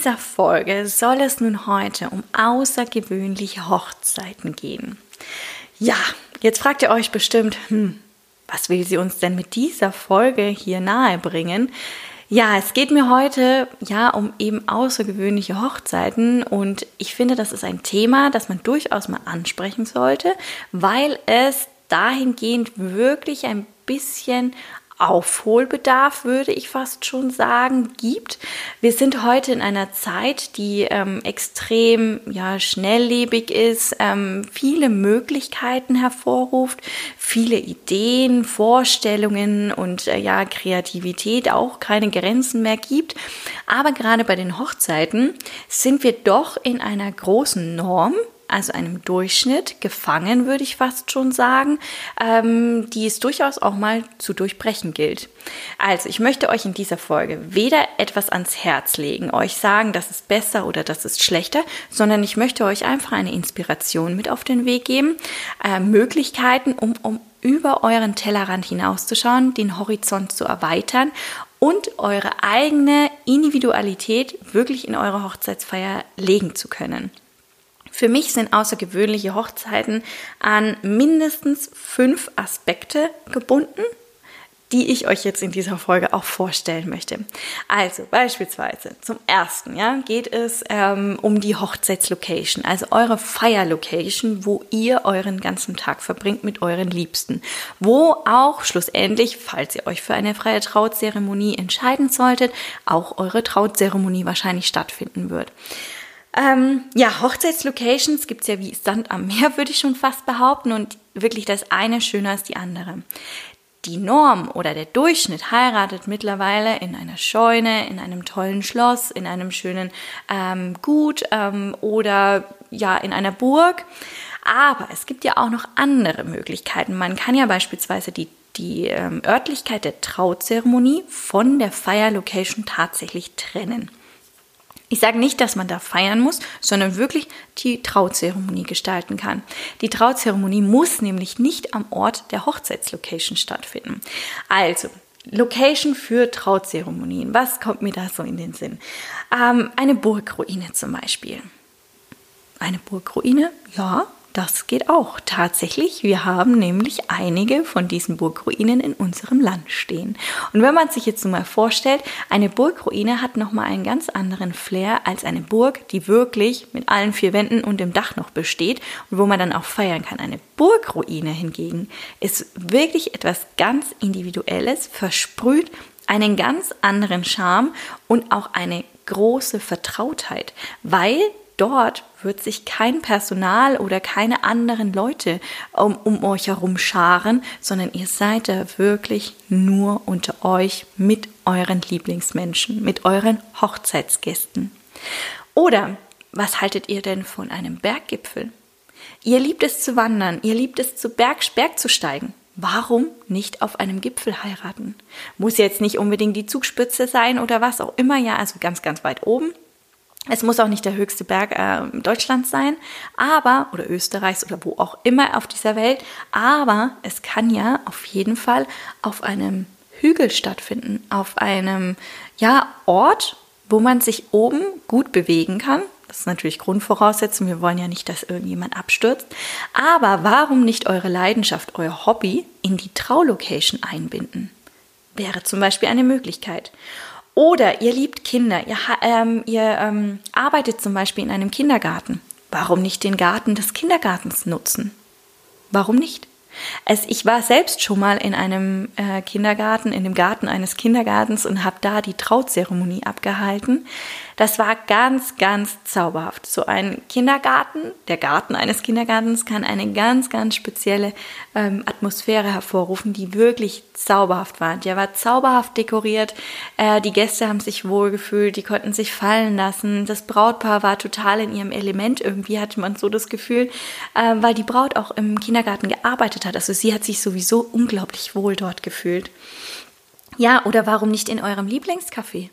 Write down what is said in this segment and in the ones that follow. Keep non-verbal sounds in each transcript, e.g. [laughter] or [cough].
Dieser Folge soll es nun heute um außergewöhnliche Hochzeiten gehen. Ja, jetzt fragt ihr euch bestimmt, hm, was will sie uns denn mit dieser Folge hier nahe bringen? Ja, es geht mir heute ja um eben außergewöhnliche Hochzeiten und ich finde, das ist ein Thema, das man durchaus mal ansprechen sollte, weil es dahingehend wirklich ein bisschen Aufholbedarf, würde ich fast schon sagen, gibt. Wir sind heute in einer Zeit, die ähm, extrem ja, schnelllebig ist, ähm, viele Möglichkeiten hervorruft, viele Ideen, Vorstellungen und äh, ja, Kreativität auch keine Grenzen mehr gibt. Aber gerade bei den Hochzeiten sind wir doch in einer großen Norm, also einem Durchschnitt, gefangen, würde ich fast schon sagen, ähm, die es durchaus auch mal zu durchbrechen gilt. Also, ich möchte euch in dieser Folge weder etwas ans Herz legen, euch sagen, das ist besser oder das ist schlechter, sondern ich möchte euch einfach eine Inspiration mit auf den Weg geben, äh, Möglichkeiten, um, um über euren Tellerrand hinauszuschauen, den Horizont zu erweitern und eure eigene Individualität wirklich in eure Hochzeitsfeier legen zu können. Für mich sind außergewöhnliche Hochzeiten an mindestens fünf Aspekte gebunden, die ich euch jetzt in dieser Folge auch vorstellen möchte. Also beispielsweise zum ersten ja, geht es ähm, um die Hochzeitslocation, also eure Feierlocation, wo ihr euren ganzen Tag verbringt mit euren Liebsten, wo auch schlussendlich, falls ihr euch für eine freie Trauzeremonie entscheiden solltet, auch eure Trauzeremonie wahrscheinlich stattfinden wird. Ähm, ja, Hochzeitslocations gibt es ja wie Sand am Meer, [laughs] würde ich schon fast behaupten. Und wirklich das eine schöner als die andere. Die Norm oder der Durchschnitt heiratet mittlerweile in einer Scheune, in einem tollen Schloss, in einem schönen ähm, Gut ähm, oder ja in einer Burg. Aber es gibt ja auch noch andere Möglichkeiten. Man kann ja beispielsweise die die ähm, Örtlichkeit der Trauzeremonie von der Feierlocation tatsächlich trennen. Ich sage nicht, dass man da feiern muss, sondern wirklich die Trauzeremonie gestalten kann. Die Trauzeremonie muss nämlich nicht am Ort der Hochzeitslocation stattfinden. Also, Location für Trauzeremonien. Was kommt mir da so in den Sinn? Ähm, eine Burgruine zum Beispiel. Eine Burgruine, ja, das geht auch tatsächlich. Wir haben nämlich einige von diesen Burgruinen in unserem Land stehen. Und wenn man sich jetzt mal vorstellt, eine Burgruine hat nochmal einen ganz anderen Flair als eine Burg, die wirklich mit allen vier Wänden und dem Dach noch besteht und wo man dann auch feiern kann. Eine Burgruine hingegen ist wirklich etwas ganz Individuelles, versprüht einen ganz anderen Charme und auch eine große Vertrautheit, weil dort wird sich kein Personal oder keine anderen Leute um, um euch herum scharen, sondern ihr seid da wirklich nur unter euch mit euren Lieblingsmenschen, mit euren Hochzeitsgästen. Oder was haltet ihr denn von einem Berggipfel? Ihr liebt es zu wandern, ihr liebt es zu Berg, Berg zu steigen. Warum nicht auf einem Gipfel heiraten? Muss jetzt nicht unbedingt die Zugspitze sein oder was auch immer, ja, also ganz, ganz weit oben. Es muss auch nicht der höchste Berg äh, Deutschlands sein, aber oder Österreichs oder wo auch immer auf dieser Welt, aber es kann ja auf jeden Fall auf einem Hügel stattfinden, auf einem ja Ort, wo man sich oben gut bewegen kann. Das ist natürlich Grundvoraussetzung. Wir wollen ja nicht, dass irgendjemand abstürzt. Aber warum nicht eure Leidenschaft, euer Hobby in die Traulocation einbinden? Wäre zum Beispiel eine Möglichkeit. Oder ihr liebt Kinder, ihr, ähm, ihr ähm, arbeitet zum Beispiel in einem Kindergarten. Warum nicht den Garten des Kindergartens nutzen? Warum nicht? Es, ich war selbst schon mal in einem äh, Kindergarten, in dem Garten eines Kindergartens und habe da die Trauzeremonie abgehalten. Das war ganz, ganz zauberhaft. So ein Kindergarten, der Garten eines Kindergartens kann eine ganz, ganz spezielle ähm, Atmosphäre hervorrufen, die wirklich zauberhaft war. Der war zauberhaft dekoriert. Äh, die Gäste haben sich wohlgefühlt, die konnten sich fallen lassen. Das Brautpaar war total in ihrem Element. Irgendwie hatte man so das Gefühl, äh, weil die Braut auch im Kindergarten gearbeitet hat. Also sie hat sich sowieso unglaublich wohl dort gefühlt. Ja, oder warum nicht in eurem Lieblingscafé?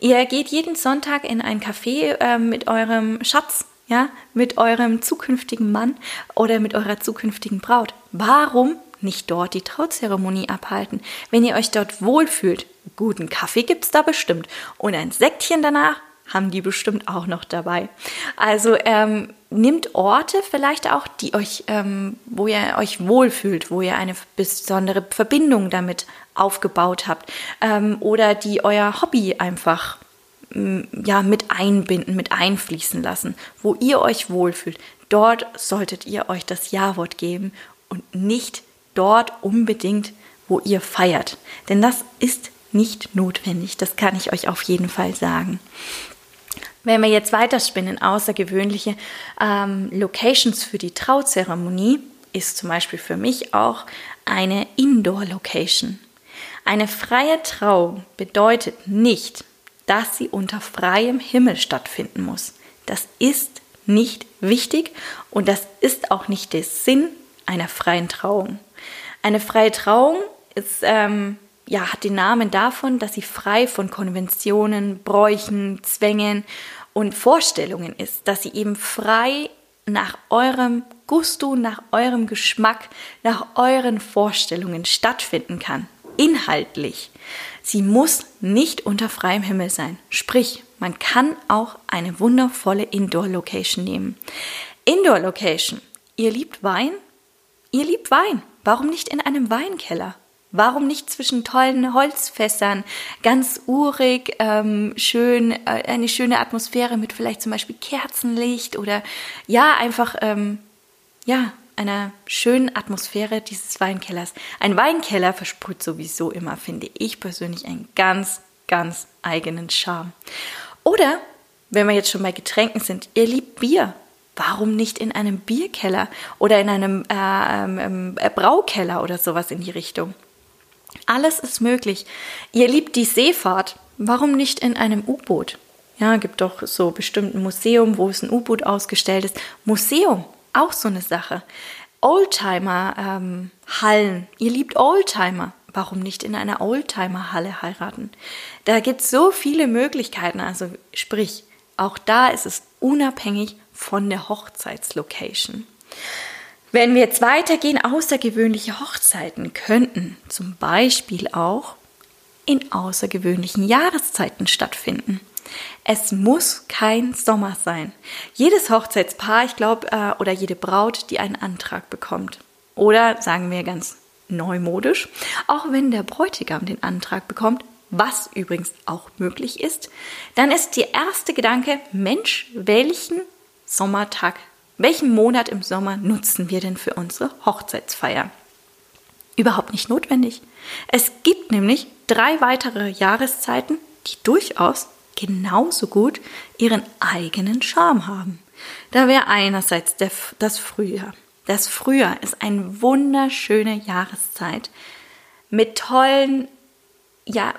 Ihr geht jeden Sonntag in ein Café äh, mit eurem Schatz, ja, mit eurem zukünftigen Mann oder mit eurer zukünftigen Braut. Warum nicht dort die Trauzeremonie abhalten? Wenn ihr euch dort wohlfühlt, guten Kaffee gibt es da bestimmt und ein Säckchen danach haben die bestimmt auch noch dabei. Also ähm, nimmt Orte vielleicht auch, die euch, ähm, wo ihr euch wohlfühlt, wo ihr eine besondere Verbindung damit aufgebaut habt ähm, oder die euer Hobby einfach mm, ja mit einbinden, mit einfließen lassen, wo ihr euch wohlfühlt. Dort solltet ihr euch das Ja-Wort geben und nicht dort unbedingt, wo ihr feiert. Denn das ist nicht notwendig, das kann ich euch auf jeden Fall sagen. Wenn wir jetzt weiterspinnen, außergewöhnliche ähm, Locations für die Trauzeremonie, ist zum Beispiel für mich auch eine Indoor-Location. Eine freie Trauung bedeutet nicht, dass sie unter freiem Himmel stattfinden muss. Das ist nicht wichtig und das ist auch nicht der Sinn einer freien Trauung. Eine freie Trauung ist ähm, ja, hat den Namen davon, dass sie frei von Konventionen, Bräuchen, Zwängen und Vorstellungen ist, dass sie eben frei nach eurem Gusto, nach eurem Geschmack, nach euren Vorstellungen stattfinden kann. Inhaltlich. Sie muss nicht unter freiem Himmel sein. Sprich, man kann auch eine wundervolle Indoor-Location nehmen. Indoor-Location. Ihr liebt Wein? Ihr liebt Wein. Warum nicht in einem Weinkeller? Warum nicht zwischen tollen Holzfässern, ganz urig, ähm, schön, äh, eine schöne Atmosphäre mit vielleicht zum Beispiel Kerzenlicht oder ja, einfach, ähm, ja, einer schönen Atmosphäre dieses Weinkellers. Ein Weinkeller versprüht sowieso immer, finde ich persönlich, einen ganz, ganz eigenen Charme. Oder, wenn wir jetzt schon bei Getränken sind, ihr liebt Bier. Warum nicht in einem Bierkeller oder in einem äh, ähm, äh, Braukeller oder sowas in die Richtung? Alles ist möglich. Ihr liebt die Seefahrt. Warum nicht in einem U-Boot? Ja, gibt doch so bestimmt ein Museum, wo es ein U-Boot ausgestellt ist. Museum, auch so eine Sache. Oldtimer-Hallen. Ähm, Ihr liebt Oldtimer. Warum nicht in einer Oldtimer-Halle heiraten? Da gibt es so viele Möglichkeiten. Also sprich, auch da ist es unabhängig von der Hochzeitslocation. Wenn wir jetzt weitergehen, außergewöhnliche Hochzeiten könnten zum Beispiel auch in außergewöhnlichen Jahreszeiten stattfinden. Es muss kein Sommer sein. Jedes Hochzeitspaar, ich glaube, äh, oder jede Braut, die einen Antrag bekommt. Oder sagen wir ganz neumodisch, auch wenn der Bräutigam den Antrag bekommt, was übrigens auch möglich ist, dann ist der erste Gedanke, Mensch, welchen Sommertag welchen Monat im Sommer nutzen wir denn für unsere Hochzeitsfeier? Überhaupt nicht notwendig. Es gibt nämlich drei weitere Jahreszeiten, die durchaus genauso gut ihren eigenen Charme haben. Da wäre einerseits der, das Frühjahr. Das Frühjahr ist eine wunderschöne Jahreszeit mit tollen, ja,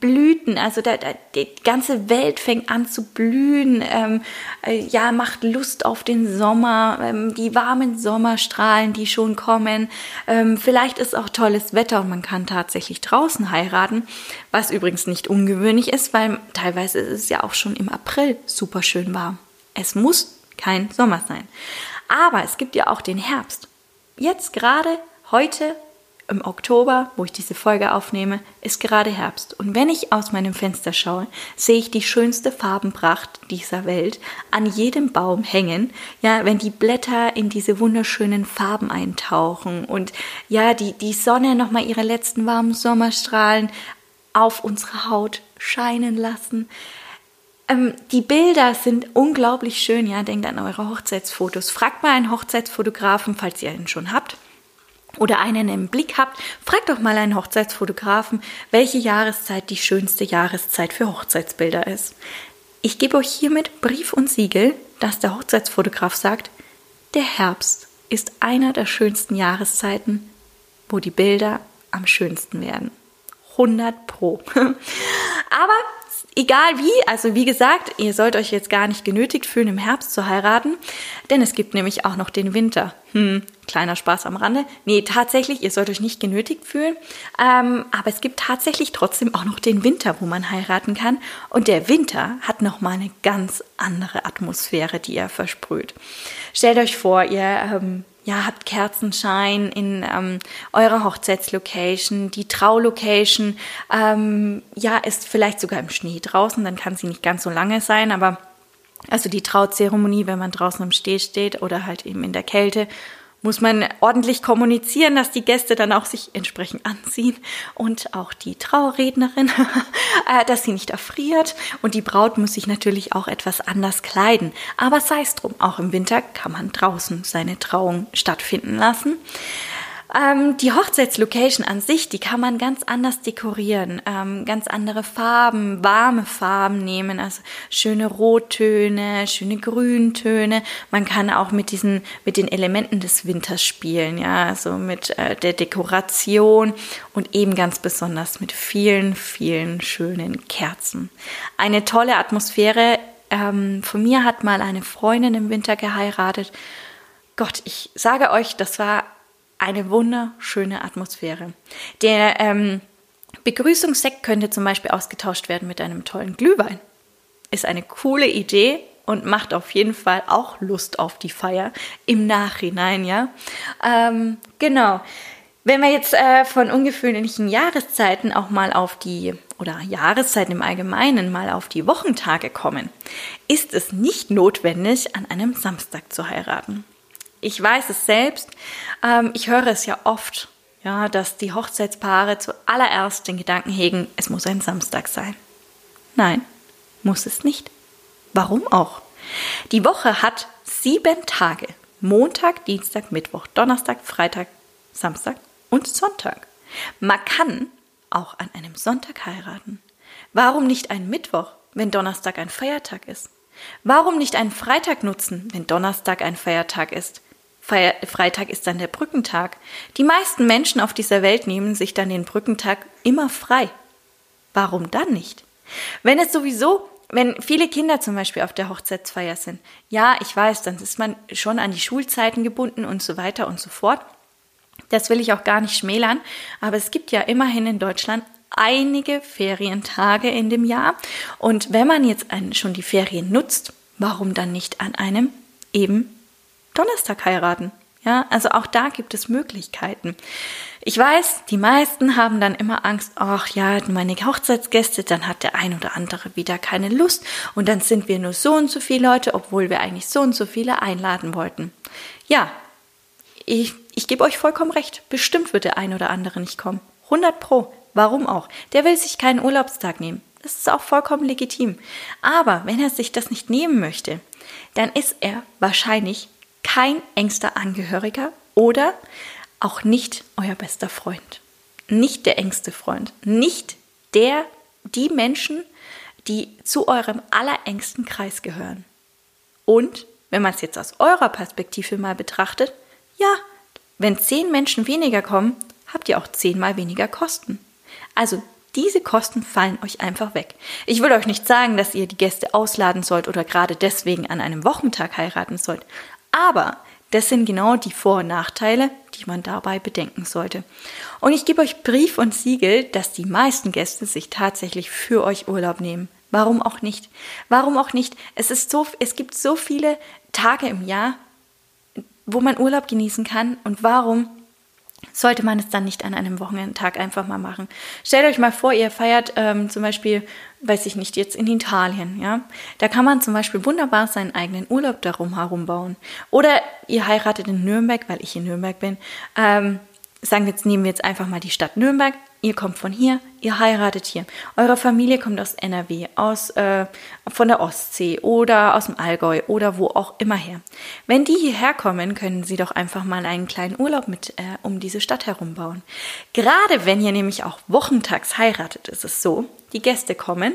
Blüten, also da, da, die ganze Welt fängt an zu blühen, ähm, äh, ja, macht Lust auf den Sommer, ähm, die warmen Sommerstrahlen, die schon kommen. Ähm, vielleicht ist auch tolles Wetter und man kann tatsächlich draußen heiraten, was übrigens nicht ungewöhnlich ist, weil teilweise ist es ja auch schon im April super schön warm. Es muss kein Sommer sein. Aber es gibt ja auch den Herbst. Jetzt gerade heute im Oktober, wo ich diese Folge aufnehme, ist gerade Herbst. Und wenn ich aus meinem Fenster schaue, sehe ich die schönste Farbenpracht dieser Welt an jedem Baum hängen. Ja, wenn die Blätter in diese wunderschönen Farben eintauchen und ja, die, die Sonne nochmal ihre letzten warmen Sommerstrahlen auf unsere Haut scheinen lassen. Ähm, die Bilder sind unglaublich schön. Ja, denkt an eure Hochzeitsfotos. Fragt mal einen Hochzeitsfotografen, falls ihr einen schon habt oder einen im Blick habt, fragt doch mal einen Hochzeitsfotografen, welche Jahreszeit die schönste Jahreszeit für Hochzeitsbilder ist. Ich gebe euch hiermit Brief und Siegel, dass der Hochzeitsfotograf sagt, der Herbst ist einer der schönsten Jahreszeiten, wo die Bilder am schönsten werden. 100 Pro. [laughs] Aber Egal wie, also wie gesagt, ihr sollt euch jetzt gar nicht genötigt fühlen, im Herbst zu heiraten, denn es gibt nämlich auch noch den Winter. Hm, kleiner Spaß am Rande. Nee, tatsächlich, ihr sollt euch nicht genötigt fühlen, ähm, aber es gibt tatsächlich trotzdem auch noch den Winter, wo man heiraten kann. Und der Winter hat nochmal eine ganz andere Atmosphäre, die er versprüht. Stellt euch vor, ihr ähm, ja, habt Kerzenschein in ähm, eurer Hochzeitslocation, die Traulocation, ähm, ja, ist vielleicht sogar im Schnee draußen, dann kann sie nicht ganz so lange sein, aber also die Trauzeremonie, wenn man draußen am Steh steht oder halt eben in der Kälte muss man ordentlich kommunizieren, dass die Gäste dann auch sich entsprechend anziehen und auch die Trauerrednerin, [laughs] äh, dass sie nicht erfriert und die Braut muss sich natürlich auch etwas anders kleiden. Aber sei es drum, auch im Winter kann man draußen seine Trauung stattfinden lassen. Ähm, die Hochzeitslocation an sich, die kann man ganz anders dekorieren, ähm, ganz andere Farben, warme Farben nehmen, also schöne Rottöne, schöne Grüntöne. Man kann auch mit diesen, mit den Elementen des Winters spielen, ja, also mit äh, der Dekoration und eben ganz besonders mit vielen, vielen schönen Kerzen. Eine tolle Atmosphäre. Ähm, von mir hat mal eine Freundin im Winter geheiratet. Gott, ich sage euch, das war eine wunderschöne Atmosphäre. Der ähm, Begrüßungssekt könnte zum Beispiel ausgetauscht werden mit einem tollen Glühwein. Ist eine coole Idee und macht auf jeden Fall auch Lust auf die Feier im Nachhinein, ja. Ähm, genau. Wenn wir jetzt äh, von ungewöhnlichen Jahreszeiten auch mal auf die, oder Jahreszeiten im Allgemeinen mal auf die Wochentage kommen, ist es nicht notwendig, an einem Samstag zu heiraten ich weiß es selbst, ähm, ich höre es ja oft, ja, dass die Hochzeitspaare zuallererst den Gedanken hegen, es muss ein Samstag sein. Nein, muss es nicht. Warum auch? Die Woche hat sieben Tage. Montag, Dienstag, Mittwoch, Donnerstag, Freitag, Samstag und Sonntag. Man kann auch an einem Sonntag heiraten. Warum nicht einen Mittwoch, wenn Donnerstag ein Feiertag ist? Warum nicht einen Freitag nutzen, wenn Donnerstag ein Feiertag ist? Freitag ist dann der Brückentag. Die meisten Menschen auf dieser Welt nehmen sich dann den Brückentag immer frei. Warum dann nicht? Wenn es sowieso, wenn viele Kinder zum Beispiel auf der Hochzeitsfeier sind, ja, ich weiß, dann ist man schon an die Schulzeiten gebunden und so weiter und so fort. Das will ich auch gar nicht schmälern, aber es gibt ja immerhin in Deutschland einige Ferientage in dem Jahr. Und wenn man jetzt schon die Ferien nutzt, warum dann nicht an einem eben Donnerstag heiraten. Ja, also auch da gibt es Möglichkeiten. Ich weiß, die meisten haben dann immer Angst, ach ja, meine Hochzeitsgäste, dann hat der ein oder andere wieder keine Lust und dann sind wir nur so und so viele Leute, obwohl wir eigentlich so und so viele einladen wollten. Ja, ich, ich gebe euch vollkommen recht. Bestimmt wird der ein oder andere nicht kommen. 100 Pro. Warum auch? Der will sich keinen Urlaubstag nehmen. Das ist auch vollkommen legitim. Aber wenn er sich das nicht nehmen möchte, dann ist er wahrscheinlich kein engster Angehöriger oder auch nicht euer bester Freund. Nicht der engste Freund. Nicht der, die Menschen, die zu eurem allerengsten Kreis gehören. Und, wenn man es jetzt aus eurer Perspektive mal betrachtet, ja, wenn zehn Menschen weniger kommen, habt ihr auch zehnmal weniger Kosten. Also diese Kosten fallen euch einfach weg. Ich will euch nicht sagen, dass ihr die Gäste ausladen sollt oder gerade deswegen an einem Wochentag heiraten sollt. Aber das sind genau die Vor- und Nachteile, die man dabei bedenken sollte. Und ich gebe euch Brief und Siegel, dass die meisten Gäste sich tatsächlich für euch Urlaub nehmen. Warum auch nicht? Warum auch nicht? Es ist so, es gibt so viele Tage im Jahr, wo man Urlaub genießen kann. Und warum sollte man es dann nicht an einem Wochenendtag einfach mal machen. Stellt euch mal vor, ihr feiert ähm, zum Beispiel, weiß ich nicht, jetzt in Italien, ja. Da kann man zum Beispiel wunderbar seinen eigenen Urlaub darum herum bauen. Oder ihr heiratet in Nürnberg, weil ich in Nürnberg bin. Ähm, sagen wir jetzt, nehmen wir jetzt einfach mal die Stadt Nürnberg. Ihr kommt von hier, ihr heiratet hier. Eure Familie kommt aus NRW, aus, äh, von der Ostsee oder aus dem Allgäu oder wo auch immer her. Wenn die hierher kommen, können sie doch einfach mal einen kleinen Urlaub mit äh, um diese Stadt herum bauen. Gerade wenn ihr nämlich auch wochentags heiratet, ist es so, die Gäste kommen.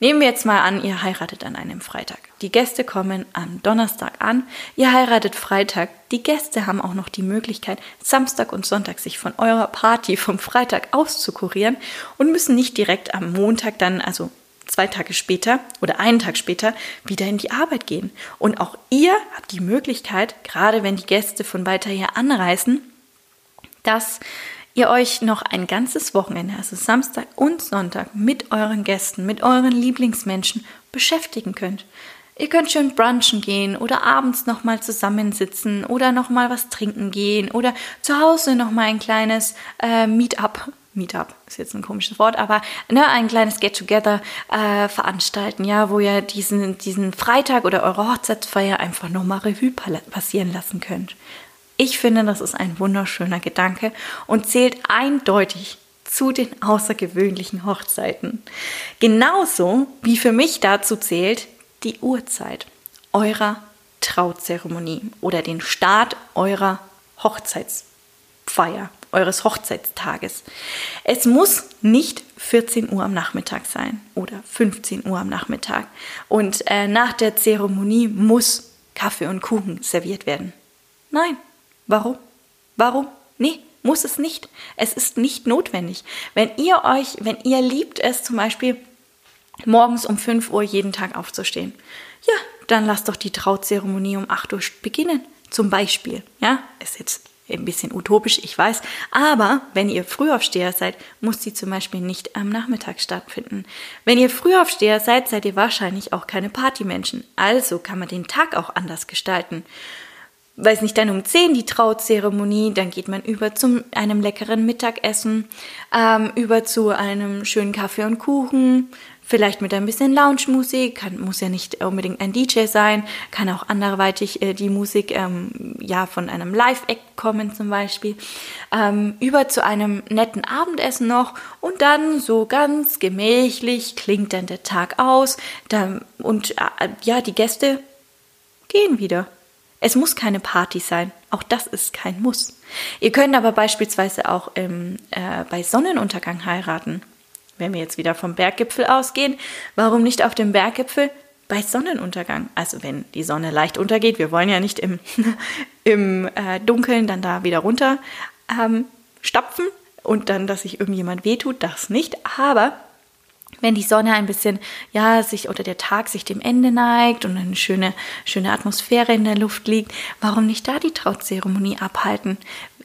Nehmen wir jetzt mal an, ihr heiratet an einem Freitag. Die Gäste kommen am Donnerstag an, ihr heiratet Freitag. Die Gäste haben auch noch die Möglichkeit, Samstag und Sonntag sich von eurer Party vom Freitag auszukurieren und müssen nicht direkt am Montag dann, also zwei Tage später oder einen Tag später, wieder in die Arbeit gehen. Und auch ihr habt die Möglichkeit, gerade wenn die Gäste von weiter her anreisen, dass ihr euch noch ein ganzes Wochenende, also Samstag und Sonntag, mit euren Gästen, mit euren Lieblingsmenschen beschäftigen könnt. Ihr könnt schön brunchen gehen oder abends nochmal zusammensitzen oder nochmal was trinken gehen oder zu Hause nochmal ein kleines äh, Meetup Meetup ist jetzt ein komisches Wort, aber ne, ein kleines Get-Together äh, veranstalten, ja, wo ihr diesen, diesen Freitag oder eure Hochzeitsfeier einfach nochmal Revue passieren lassen könnt. Ich finde, das ist ein wunderschöner Gedanke und zählt eindeutig zu den außergewöhnlichen Hochzeiten. Genauso wie für mich dazu zählt die Uhrzeit eurer Trauzeremonie oder den Start eurer Hochzeitsfeier, eures Hochzeitstages. Es muss nicht 14 Uhr am Nachmittag sein oder 15 Uhr am Nachmittag. Und äh, nach der Zeremonie muss Kaffee und Kuchen serviert werden. Nein, Warum? Warum? Nee, muss es nicht. Es ist nicht notwendig. Wenn ihr euch, wenn ihr liebt es zum Beispiel, morgens um 5 Uhr jeden Tag aufzustehen, ja, dann lasst doch die Trauzeremonie um 8 Uhr beginnen. Zum Beispiel. Ja, ist jetzt ein bisschen utopisch, ich weiß. Aber wenn ihr Frühaufsteher seid, muss die zum Beispiel nicht am Nachmittag stattfinden. Wenn ihr Frühaufsteher seid, seid ihr wahrscheinlich auch keine Partymenschen. Also kann man den Tag auch anders gestalten weiß nicht, dann um 10 die Trauzeremonie, dann geht man über zu einem leckeren Mittagessen, ähm, über zu einem schönen Kaffee und Kuchen, vielleicht mit ein bisschen Lounge-Musik, kann, muss ja nicht unbedingt ein DJ sein, kann auch anderweitig äh, die Musik ähm, ja von einem Live-Act kommen zum Beispiel, ähm, über zu einem netten Abendessen noch und dann so ganz gemächlich klingt dann der Tag aus dann, und äh, ja, die Gäste gehen wieder. Es muss keine Party sein. Auch das ist kein Muss. Ihr könnt aber beispielsweise auch im, äh, bei Sonnenuntergang heiraten. Wenn wir jetzt wieder vom Berggipfel ausgehen, warum nicht auf dem Berggipfel bei Sonnenuntergang? Also wenn die Sonne leicht untergeht, wir wollen ja nicht im, [laughs] im äh, Dunkeln dann da wieder runter ähm, stapfen und dann, dass sich irgendjemand wehtut, das nicht. Aber wenn die Sonne ein bisschen, ja, sich oder der Tag sich dem Ende neigt und eine schöne, schöne Atmosphäre in der Luft liegt, warum nicht da die Trauzeremonie abhalten?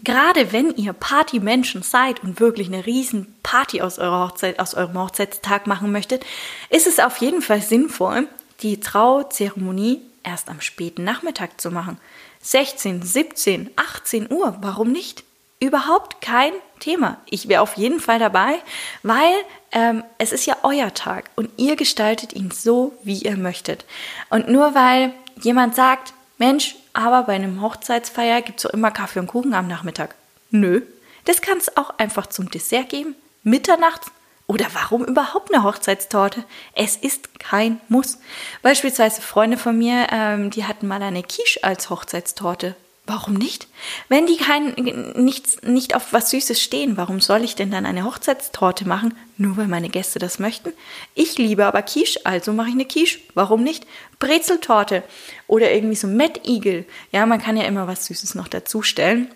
Gerade wenn ihr Partymenschen seid und wirklich eine riesen Party aus eurer Hochzeit, aus eurem Hochzeitstag machen möchtet, ist es auf jeden Fall sinnvoll, die Trauzeremonie erst am späten Nachmittag zu machen. 16, 17, 18 Uhr, warum nicht? Überhaupt kein Thema. Ich wäre auf jeden Fall dabei, weil ähm, es ist ja euer Tag und ihr gestaltet ihn so, wie ihr möchtet. Und nur weil jemand sagt, Mensch, aber bei einem Hochzeitsfeier gibt es doch immer Kaffee und Kuchen am Nachmittag. Nö, das kann es auch einfach zum Dessert geben, mitternachts oder warum überhaupt eine Hochzeitstorte? Es ist kein Muss. Beispielsweise Freunde von mir, ähm, die hatten mal eine Quiche als Hochzeitstorte. Warum nicht? Wenn die kein, nichts, nicht auf was Süßes stehen, warum soll ich denn dann eine Hochzeitstorte machen? Nur weil meine Gäste das möchten? Ich liebe aber Quiche, also mache ich eine Quiche. Warum nicht? Brezeltorte oder irgendwie so Mettigel. Ja, man kann ja immer was Süßes noch dazustellen.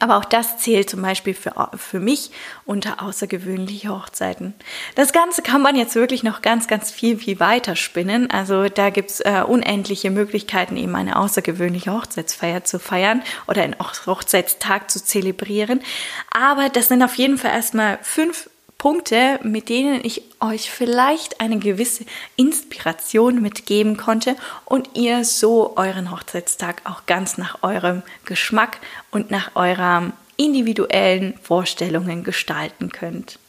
Aber auch das zählt zum Beispiel für, für mich unter außergewöhnliche Hochzeiten. Das Ganze kann man jetzt wirklich noch ganz, ganz viel, viel weiter spinnen. Also da gibt's äh, unendliche Möglichkeiten, eben eine außergewöhnliche Hochzeitsfeier zu feiern oder einen Hochzeitstag zu zelebrieren. Aber das sind auf jeden Fall erstmal fünf Punkte, mit denen ich euch vielleicht eine gewisse Inspiration mitgeben konnte und ihr so euren Hochzeitstag auch ganz nach eurem Geschmack und nach euren individuellen Vorstellungen gestalten könnt.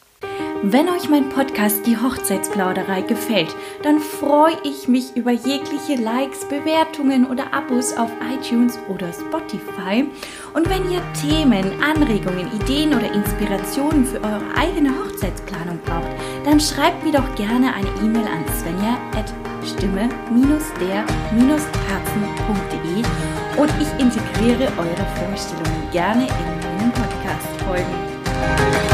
Wenn euch mein Podcast Die Hochzeitsplauderei gefällt, dann freue ich mich über jegliche Likes, Bewertungen oder Abos auf iTunes oder Spotify. Und wenn ihr Themen, Anregungen, Ideen oder Inspirationen für eure eigene Hochzeitsplanung braucht, dann schreibt mir doch gerne eine E-Mail an svenja at stimme-der-herzen.de und ich integriere eure Vorstellungen gerne in meinen Podcast-Folgen.